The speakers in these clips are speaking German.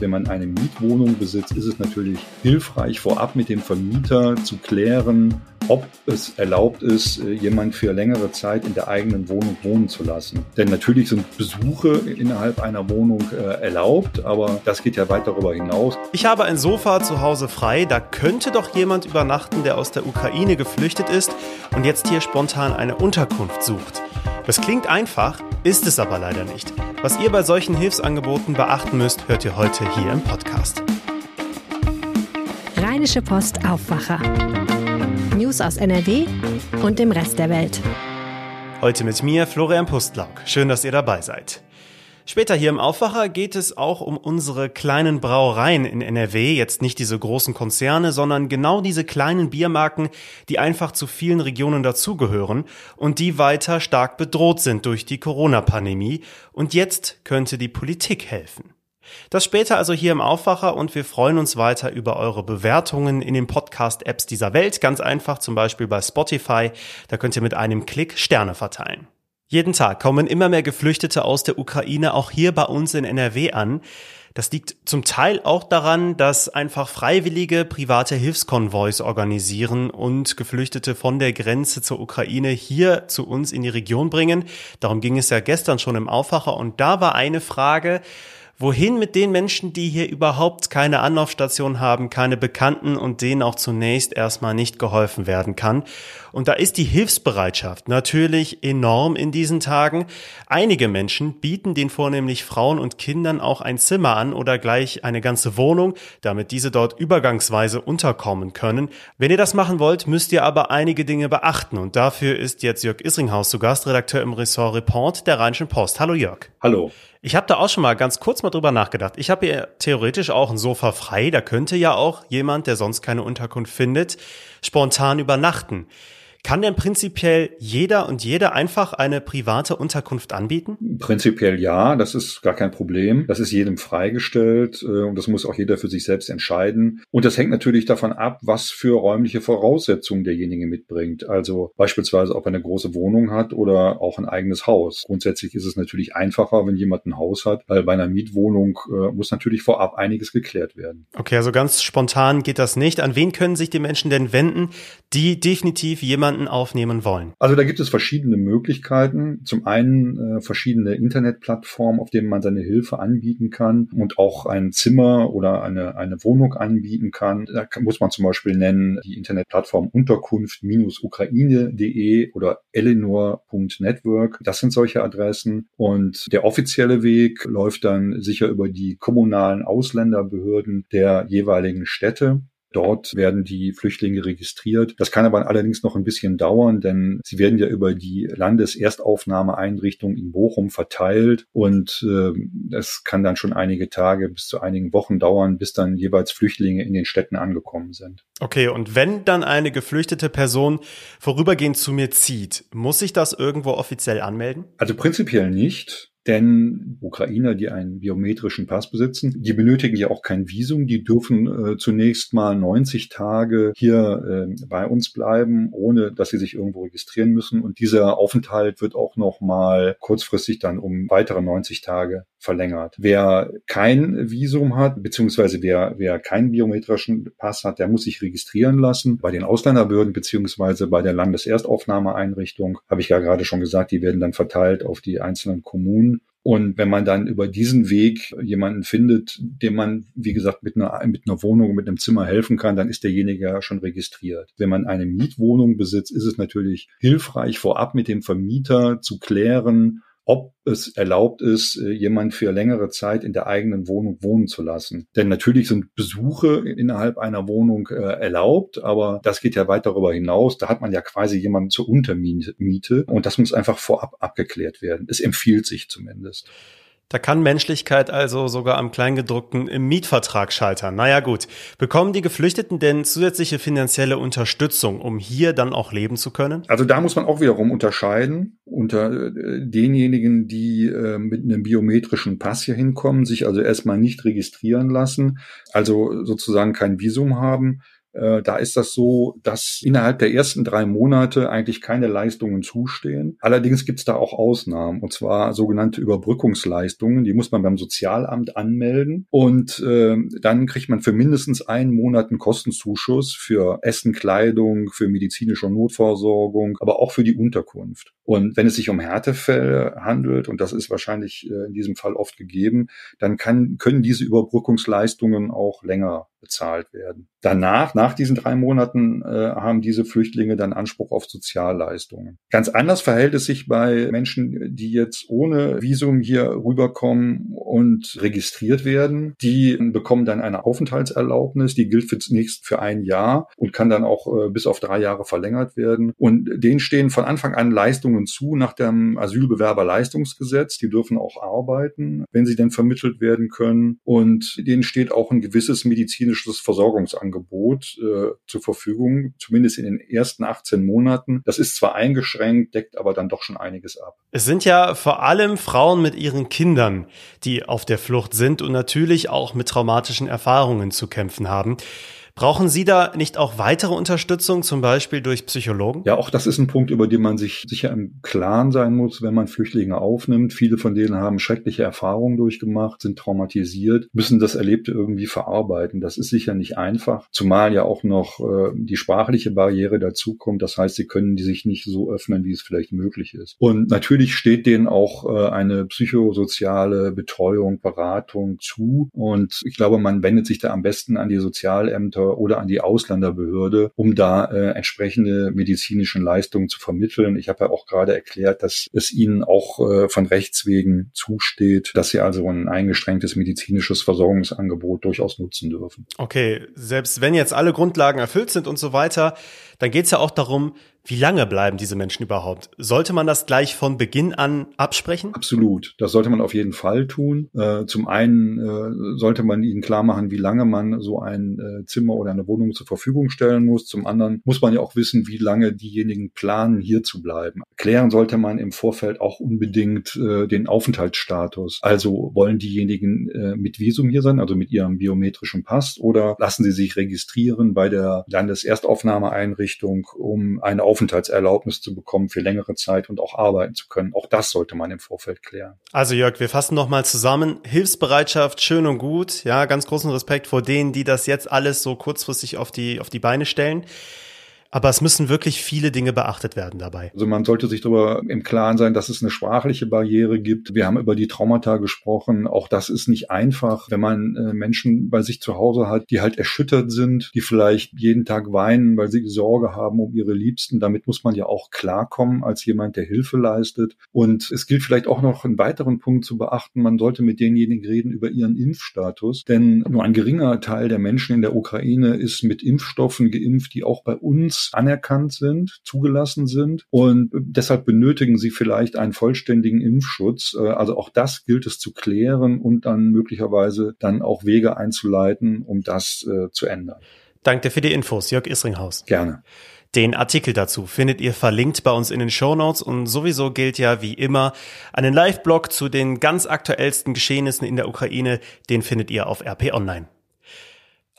Wenn man eine Mietwohnung besitzt, ist es natürlich hilfreich, vorab mit dem Vermieter zu klären, ob es erlaubt ist, äh, jemand für längere Zeit in der eigenen Wohnung wohnen zu lassen. Denn natürlich sind Besuche innerhalb einer Wohnung äh, erlaubt, aber das geht ja weit darüber hinaus. Ich habe ein Sofa zu Hause frei, da könnte doch jemand übernachten, der aus der Ukraine geflüchtet ist und jetzt hier spontan eine Unterkunft sucht. Das klingt einfach, ist es aber leider nicht. Was ihr bei solchen Hilfsangeboten beachten müsst, hört ihr heute hier im Podcast. Rheinische Post Aufwacher. News aus NRW und dem Rest der Welt. Heute mit mir, Florian Pustlauk. Schön, dass ihr dabei seid. Später hier im Aufwacher geht es auch um unsere kleinen Brauereien in NRW, jetzt nicht diese großen Konzerne, sondern genau diese kleinen Biermarken, die einfach zu vielen Regionen dazugehören und die weiter stark bedroht sind durch die Corona-Pandemie. Und jetzt könnte die Politik helfen. Das später also hier im Aufwacher und wir freuen uns weiter über eure Bewertungen in den Podcast-Apps dieser Welt. Ganz einfach, zum Beispiel bei Spotify. Da könnt ihr mit einem Klick Sterne verteilen. Jeden Tag kommen immer mehr Geflüchtete aus der Ukraine auch hier bei uns in NRW an. Das liegt zum Teil auch daran, dass einfach freiwillige private Hilfskonvois organisieren und Geflüchtete von der Grenze zur Ukraine hier zu uns in die Region bringen. Darum ging es ja gestern schon im Aufwacher und da war eine Frage, Wohin mit den Menschen, die hier überhaupt keine Anlaufstation haben, keine Bekannten und denen auch zunächst erstmal nicht geholfen werden kann? Und da ist die Hilfsbereitschaft natürlich enorm in diesen Tagen. Einige Menschen bieten den vornehmlich Frauen und Kindern auch ein Zimmer an oder gleich eine ganze Wohnung, damit diese dort übergangsweise unterkommen können. Wenn ihr das machen wollt, müsst ihr aber einige Dinge beachten und dafür ist jetzt Jörg Isringhaus zu Gast, Redakteur im Ressort Report der Rheinischen Post. Hallo Jörg. Hallo. Ich habe da auch schon mal ganz kurz mal drüber nachgedacht. Ich habe hier theoretisch auch ein Sofa frei. Da könnte ja auch jemand, der sonst keine Unterkunft findet, spontan übernachten. Kann denn prinzipiell jeder und jede einfach eine private Unterkunft anbieten? Prinzipiell ja, das ist gar kein Problem. Das ist jedem freigestellt äh, und das muss auch jeder für sich selbst entscheiden. Und das hängt natürlich davon ab, was für räumliche Voraussetzungen derjenige mitbringt. Also beispielsweise, ob er eine große Wohnung hat oder auch ein eigenes Haus. Grundsätzlich ist es natürlich einfacher, wenn jemand ein Haus hat, weil bei einer Mietwohnung äh, muss natürlich vorab einiges geklärt werden. Okay, also ganz spontan geht das nicht. An wen können sich die Menschen denn wenden, die definitiv jemand jemanden aufnehmen wollen? Also da gibt es verschiedene Möglichkeiten. Zum einen äh, verschiedene Internetplattformen, auf denen man seine Hilfe anbieten kann und auch ein Zimmer oder eine, eine Wohnung anbieten kann. Da muss man zum Beispiel nennen die Internetplattform Unterkunft-ukraine.de oder eleanor.network. Das sind solche Adressen. Und der offizielle Weg läuft dann sicher über die kommunalen Ausländerbehörden der jeweiligen Städte. Dort werden die Flüchtlinge registriert. Das kann aber allerdings noch ein bisschen dauern, denn sie werden ja über die Landeserstaufnahmeeinrichtung in Bochum verteilt und äh, es kann dann schon einige Tage bis zu einigen Wochen dauern, bis dann jeweils Flüchtlinge in den Städten angekommen sind. Okay, und wenn dann eine geflüchtete Person vorübergehend zu mir zieht, muss ich das irgendwo offiziell anmelden? Also prinzipiell nicht. Denn Ukrainer, die einen biometrischen Pass besitzen, die benötigen ja auch kein Visum. Die dürfen äh, zunächst mal 90 Tage hier äh, bei uns bleiben, ohne dass sie sich irgendwo registrieren müssen. Und dieser Aufenthalt wird auch noch mal kurzfristig dann um weitere 90 Tage verlängert. Wer kein Visum hat, beziehungsweise wer, wer keinen biometrischen Pass hat, der muss sich registrieren lassen bei den Ausländerbehörden beziehungsweise bei der Landeserstaufnahmeeinrichtung. Habe ich ja gerade schon gesagt, die werden dann verteilt auf die einzelnen Kommunen. Und wenn man dann über diesen Weg jemanden findet, dem man, wie gesagt, mit einer, mit einer Wohnung, mit einem Zimmer helfen kann, dann ist derjenige ja schon registriert. Wenn man eine Mietwohnung besitzt, ist es natürlich hilfreich, vorab mit dem Vermieter zu klären, ob es erlaubt ist, äh, jemand für längere Zeit in der eigenen Wohnung wohnen zu lassen. Denn natürlich sind Besuche innerhalb einer Wohnung äh, erlaubt, aber das geht ja weit darüber hinaus. Da hat man ja quasi jemanden zur Untermiete und das muss einfach vorab abgeklärt werden. Es empfiehlt sich zumindest. Da kann Menschlichkeit also sogar am Kleingedruckten im Mietvertrag scheitern. Naja gut, bekommen die Geflüchteten denn zusätzliche finanzielle Unterstützung, um hier dann auch leben zu können? Also da muss man auch wiederum unterscheiden unter äh, denjenigen, die äh, mit einem biometrischen Pass hier hinkommen, sich also erstmal nicht registrieren lassen, also sozusagen kein Visum haben da ist das so, dass innerhalb der ersten drei Monate eigentlich keine Leistungen zustehen. Allerdings gibt es da auch Ausnahmen, und zwar sogenannte Überbrückungsleistungen. Die muss man beim Sozialamt anmelden und äh, dann kriegt man für mindestens einen Monat einen Kostenzuschuss für Essen, Kleidung, für medizinische Notversorgung, aber auch für die Unterkunft. Und wenn es sich um Härtefälle handelt, und das ist wahrscheinlich äh, in diesem Fall oft gegeben, dann kann, können diese Überbrückungsleistungen auch länger bezahlt werden. Danach, nach diesen drei Monaten, äh, haben diese Flüchtlinge dann Anspruch auf Sozialleistungen. Ganz anders verhält es sich bei Menschen, die jetzt ohne Visum hier rüberkommen und registriert werden. Die bekommen dann eine Aufenthaltserlaubnis, die gilt für zunächst für ein Jahr und kann dann auch äh, bis auf drei Jahre verlängert werden. Und denen stehen von Anfang an Leistungen zu nach dem Asylbewerberleistungsgesetz. Die dürfen auch arbeiten, wenn sie denn vermittelt werden können. Und denen steht auch ein gewisses medizinisches Versorgungsangebot Angebot äh, zur Verfügung, zumindest in den ersten 18 Monaten. Das ist zwar eingeschränkt, deckt aber dann doch schon einiges ab. Es sind ja vor allem Frauen mit ihren Kindern, die auf der Flucht sind und natürlich auch mit traumatischen Erfahrungen zu kämpfen haben. Brauchen Sie da nicht auch weitere Unterstützung, zum Beispiel durch Psychologen? Ja, auch das ist ein Punkt, über den man sich sicher im Klaren sein muss, wenn man Flüchtlinge aufnimmt. Viele von denen haben schreckliche Erfahrungen durchgemacht, sind traumatisiert, müssen das Erlebte irgendwie verarbeiten. Das ist sicher nicht einfach, zumal ja auch noch äh, die sprachliche Barriere dazukommt. Das heißt, sie können die sich nicht so öffnen, wie es vielleicht möglich ist. Und natürlich steht denen auch äh, eine psychosoziale Betreuung, Beratung zu. Und ich glaube, man wendet sich da am besten an die Sozialämter oder an die Ausländerbehörde, um da äh, entsprechende medizinischen Leistungen zu vermitteln. Ich habe ja auch gerade erklärt, dass es ihnen auch äh, von Rechts wegen zusteht, dass sie also ein eingeschränktes medizinisches Versorgungsangebot durchaus nutzen dürfen. Okay, selbst wenn jetzt alle Grundlagen erfüllt sind und so weiter, dann geht es ja auch darum, wie lange bleiben diese Menschen überhaupt? Sollte man das gleich von Beginn an absprechen? Absolut. Das sollte man auf jeden Fall tun. Äh, zum einen äh, sollte man ihnen klar machen, wie lange man so ein äh, Zimmer oder eine Wohnung zur Verfügung stellen muss. Zum anderen muss man ja auch wissen, wie lange diejenigen planen, hier zu bleiben. Klären sollte man im Vorfeld auch unbedingt den Aufenthaltsstatus. Also wollen diejenigen mit Visum hier sein, also mit ihrem biometrischen Pass, oder lassen sie sich registrieren bei der Landeserstaufnahmeeinrichtung, um eine Aufenthaltserlaubnis Aufenthaltserlaubnis zu bekommen für längere Zeit und auch arbeiten zu können. Auch das sollte man im Vorfeld klären. Also Jörg, wir fassen nochmal zusammen. Hilfsbereitschaft, schön und gut. Ja, ganz großen Respekt vor denen, die das jetzt alles so kurzfristig auf die, auf die Beine stellen. Aber es müssen wirklich viele Dinge beachtet werden dabei. Also man sollte sich darüber im Klaren sein, dass es eine sprachliche Barriere gibt. Wir haben über die Traumata gesprochen. Auch das ist nicht einfach, wenn man äh, Menschen bei sich zu Hause hat, die halt erschüttert sind, die vielleicht jeden Tag weinen, weil sie Sorge haben um ihre Liebsten. Damit muss man ja auch klarkommen als jemand, der Hilfe leistet. Und es gilt vielleicht auch noch einen weiteren Punkt zu beachten. Man sollte mit denjenigen reden über ihren Impfstatus. Denn nur ein geringer Teil der Menschen in der Ukraine ist mit Impfstoffen geimpft, die auch bei uns anerkannt sind, zugelassen sind und deshalb benötigen sie vielleicht einen vollständigen Impfschutz. Äh, also auch das gilt es zu klären und dann möglicherweise dann auch Wege einzuleiten, um das äh, zu ändern. Danke für die Infos, Jörg Isringhaus. Gerne. Den Artikel dazu findet ihr verlinkt bei uns in den Show Notes und sowieso gilt ja wie immer einen Live-Blog zu den ganz aktuellsten Geschehnissen in der Ukraine, den findet ihr auf RP Online.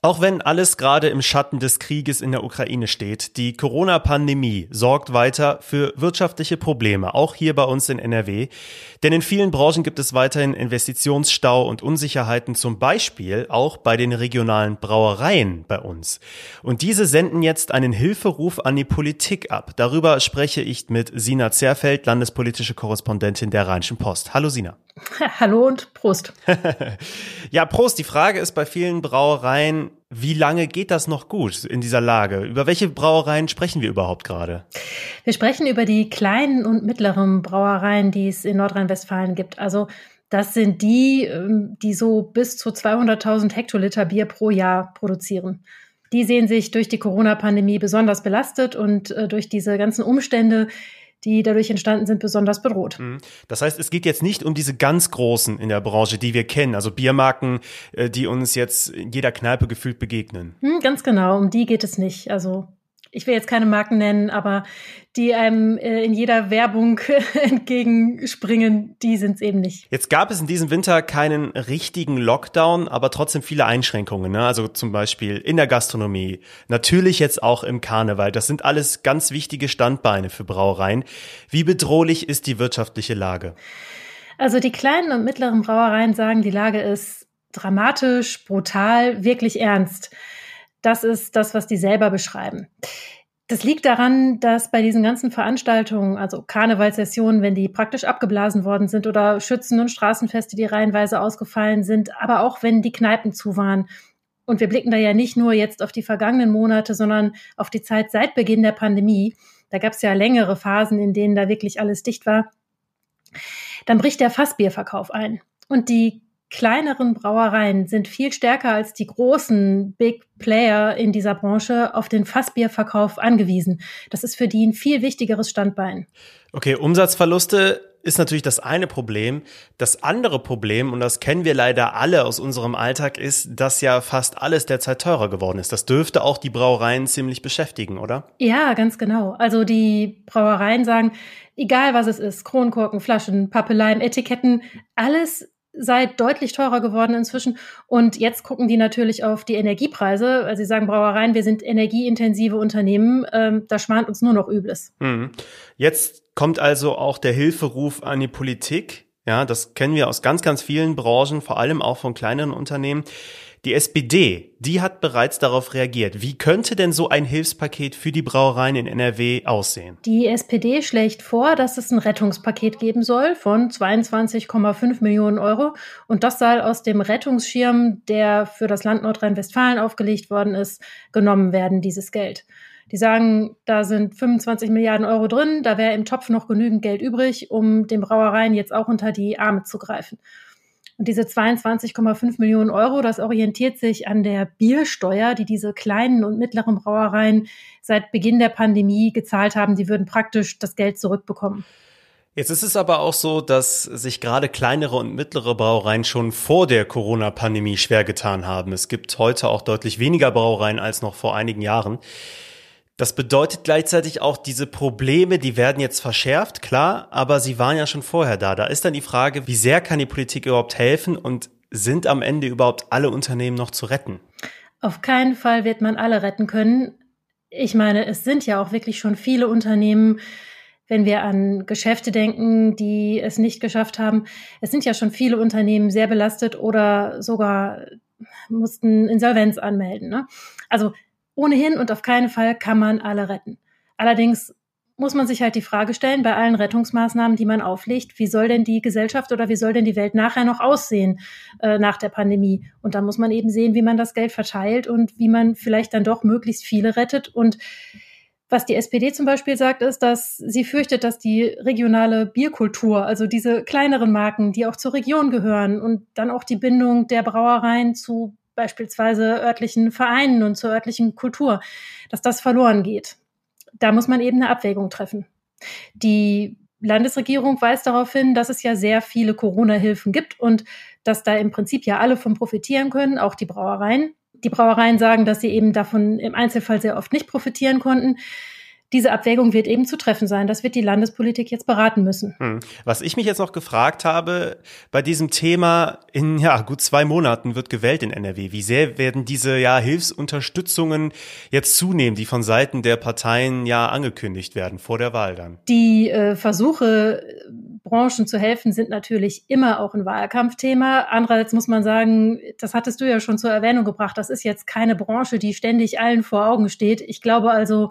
Auch wenn alles gerade im Schatten des Krieges in der Ukraine steht, die Corona-Pandemie sorgt weiter für wirtschaftliche Probleme, auch hier bei uns in NRW. Denn in vielen Branchen gibt es weiterhin Investitionsstau und Unsicherheiten, zum Beispiel auch bei den regionalen Brauereien bei uns. Und diese senden jetzt einen Hilferuf an die Politik ab. Darüber spreche ich mit Sina Zerfeld, landespolitische Korrespondentin der Rheinischen Post. Hallo Sina. Hallo und Prost. ja, Prost. Die Frage ist bei vielen Brauereien, wie lange geht das noch gut in dieser Lage? Über welche Brauereien sprechen wir überhaupt gerade? Wir sprechen über die kleinen und mittleren Brauereien, die es in Nordrhein-Westfalen gibt. Also das sind die, ähm, die so bis zu 200.000 Hektoliter Bier pro Jahr produzieren. Die sehen sich durch die Corona-Pandemie besonders belastet und äh, durch diese ganzen Umstände die dadurch entstanden sind, besonders bedroht. Mhm. Das heißt, es geht jetzt nicht um diese ganz großen in der Branche, die wir kennen, also Biermarken, äh, die uns jetzt in jeder Kneipe gefühlt begegnen. Hm, ganz genau, um die geht es nicht. Also ich will jetzt keine Marken nennen, aber die einem äh, in jeder Werbung entgegenspringen, die sind es eben nicht. Jetzt gab es in diesem Winter keinen richtigen Lockdown, aber trotzdem viele Einschränkungen. Ne? Also zum Beispiel in der Gastronomie, natürlich jetzt auch im Karneval. Das sind alles ganz wichtige Standbeine für Brauereien. Wie bedrohlich ist die wirtschaftliche Lage? Also die kleinen und mittleren Brauereien sagen, die Lage ist dramatisch, brutal, wirklich ernst. Das ist das, was die selber beschreiben. Das liegt daran, dass bei diesen ganzen Veranstaltungen, also Karnevalssessionen, wenn die praktisch abgeblasen worden sind oder Schützen- und Straßenfeste, die reihenweise ausgefallen sind, aber auch wenn die Kneipen zu waren. Und wir blicken da ja nicht nur jetzt auf die vergangenen Monate, sondern auf die Zeit seit Beginn der Pandemie. Da gab es ja längere Phasen, in denen da wirklich alles dicht war. Dann bricht der Fassbierverkauf ein. Und die kleineren Brauereien sind viel stärker als die großen Big Player in dieser Branche auf den Fassbierverkauf angewiesen. Das ist für die ein viel wichtigeres Standbein. Okay, Umsatzverluste ist natürlich das eine Problem. Das andere Problem, und das kennen wir leider alle aus unserem Alltag, ist, dass ja fast alles derzeit teurer geworden ist. Das dürfte auch die Brauereien ziemlich beschäftigen, oder? Ja, ganz genau. Also die Brauereien sagen, egal was es ist, Kronkorken, Flaschen, Pappeleien, Etiketten, alles sei deutlich teurer geworden inzwischen. Und jetzt gucken die natürlich auf die Energiepreise. Also sie sagen Brauereien, wir sind energieintensive Unternehmen, ähm, da schmant uns nur noch Übles. Mhm. Jetzt kommt also auch der Hilferuf an die Politik. Ja, das kennen wir aus ganz, ganz vielen Branchen, vor allem auch von kleineren Unternehmen. Die SPD, die hat bereits darauf reagiert. Wie könnte denn so ein Hilfspaket für die Brauereien in NRW aussehen? Die SPD schlägt vor, dass es ein Rettungspaket geben soll von 22,5 Millionen Euro. Und das soll aus dem Rettungsschirm, der für das Land Nordrhein-Westfalen aufgelegt worden ist, genommen werden, dieses Geld. Die sagen, da sind 25 Milliarden Euro drin, da wäre im Topf noch genügend Geld übrig, um den Brauereien jetzt auch unter die Arme zu greifen. Und diese 22,5 Millionen Euro, das orientiert sich an der Biersteuer, die diese kleinen und mittleren Brauereien seit Beginn der Pandemie gezahlt haben. Die würden praktisch das Geld zurückbekommen. Jetzt ist es aber auch so, dass sich gerade kleinere und mittlere Brauereien schon vor der Corona-Pandemie schwer getan haben. Es gibt heute auch deutlich weniger Brauereien als noch vor einigen Jahren. Das bedeutet gleichzeitig auch, diese Probleme, die werden jetzt verschärft, klar, aber sie waren ja schon vorher da. Da ist dann die Frage, wie sehr kann die Politik überhaupt helfen und sind am Ende überhaupt alle Unternehmen noch zu retten? Auf keinen Fall wird man alle retten können. Ich meine, es sind ja auch wirklich schon viele Unternehmen, wenn wir an Geschäfte denken, die es nicht geschafft haben. Es sind ja schon viele Unternehmen sehr belastet oder sogar mussten Insolvenz anmelden. Ne? Also ohnehin und auf keinen Fall kann man alle retten. Allerdings muss man sich halt die Frage stellen, bei allen Rettungsmaßnahmen, die man auflegt, wie soll denn die Gesellschaft oder wie soll denn die Welt nachher noch aussehen äh, nach der Pandemie? Und da muss man eben sehen, wie man das Geld verteilt und wie man vielleicht dann doch möglichst viele rettet. Und was die SPD zum Beispiel sagt, ist, dass sie fürchtet, dass die regionale Bierkultur, also diese kleineren Marken, die auch zur Region gehören und dann auch die Bindung der Brauereien zu beispielsweise örtlichen Vereinen und zur örtlichen Kultur, dass das verloren geht. Da muss man eben eine Abwägung treffen. Die Landesregierung weist darauf hin, dass es ja sehr viele Corona-Hilfen gibt und dass da im Prinzip ja alle von profitieren können, auch die Brauereien. Die Brauereien sagen, dass sie eben davon im Einzelfall sehr oft nicht profitieren konnten diese Abwägung wird eben zu treffen sein. Das wird die Landespolitik jetzt beraten müssen. Hm. Was ich mich jetzt noch gefragt habe, bei diesem Thema, in ja, gut zwei Monaten wird gewählt in NRW. Wie sehr werden diese ja, Hilfsunterstützungen jetzt zunehmen, die von Seiten der Parteien ja angekündigt werden vor der Wahl dann? Die äh, Versuche, Branchen zu helfen, sind natürlich immer auch ein Wahlkampfthema. Andererseits muss man sagen, das hattest du ja schon zur Erwähnung gebracht, das ist jetzt keine Branche, die ständig allen vor Augen steht. Ich glaube also,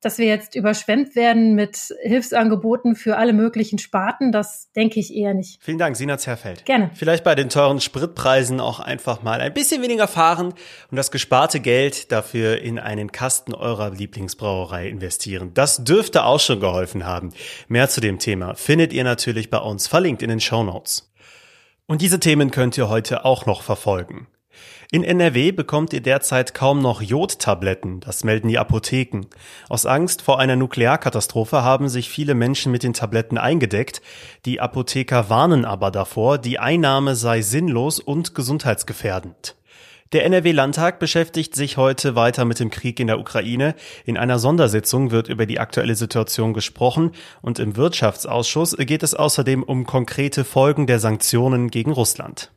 dass wir jetzt überschwemmt werden mit Hilfsangeboten für alle möglichen Sparten, das denke ich eher nicht. Vielen Dank, Sina Zerfeld. Gerne. Vielleicht bei den teuren Spritpreisen auch einfach mal ein bisschen weniger fahren und das gesparte Geld dafür in einen Kasten eurer Lieblingsbrauerei investieren. Das dürfte auch schon geholfen haben. Mehr zu dem Thema findet ihr natürlich bei uns verlinkt in den Show Notes. Und diese Themen könnt ihr heute auch noch verfolgen. In NRW bekommt ihr derzeit kaum noch Jodtabletten, das melden die Apotheken. Aus Angst vor einer Nuklearkatastrophe haben sich viele Menschen mit den Tabletten eingedeckt. Die Apotheker warnen aber davor, die Einnahme sei sinnlos und gesundheitsgefährdend. Der NRW-Landtag beschäftigt sich heute weiter mit dem Krieg in der Ukraine. In einer Sondersitzung wird über die aktuelle Situation gesprochen und im Wirtschaftsausschuss geht es außerdem um konkrete Folgen der Sanktionen gegen Russland.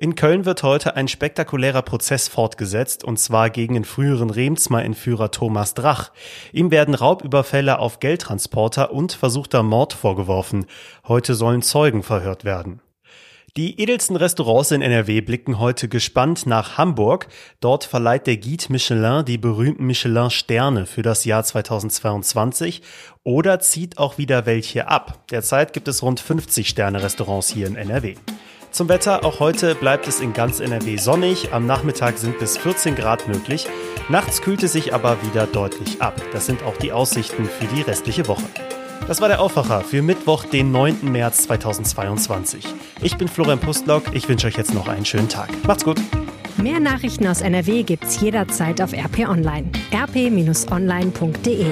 In Köln wird heute ein spektakulärer Prozess fortgesetzt, und zwar gegen den früheren Remsmar-Entführer Thomas Drach. Ihm werden Raubüberfälle auf Geldtransporter und versuchter Mord vorgeworfen. Heute sollen Zeugen verhört werden. Die edelsten Restaurants in NRW blicken heute gespannt nach Hamburg. Dort verleiht der Guide Michelin die berühmten Michelin-Sterne für das Jahr 2022 oder zieht auch wieder welche ab. Derzeit gibt es rund 50 Sterne-Restaurants hier in NRW. Zum Wetter, auch heute bleibt es in ganz NRW sonnig, am Nachmittag sind bis 14 Grad möglich, nachts kühlt es sich aber wieder deutlich ab. Das sind auch die Aussichten für die restliche Woche. Das war der Aufwacher für Mittwoch, den 9. März 2022. Ich bin Florian Pustlock. Ich wünsche euch jetzt noch einen schönen Tag. Macht's gut. Mehr Nachrichten aus NRW gibt's jederzeit auf RP Online. rp-online.de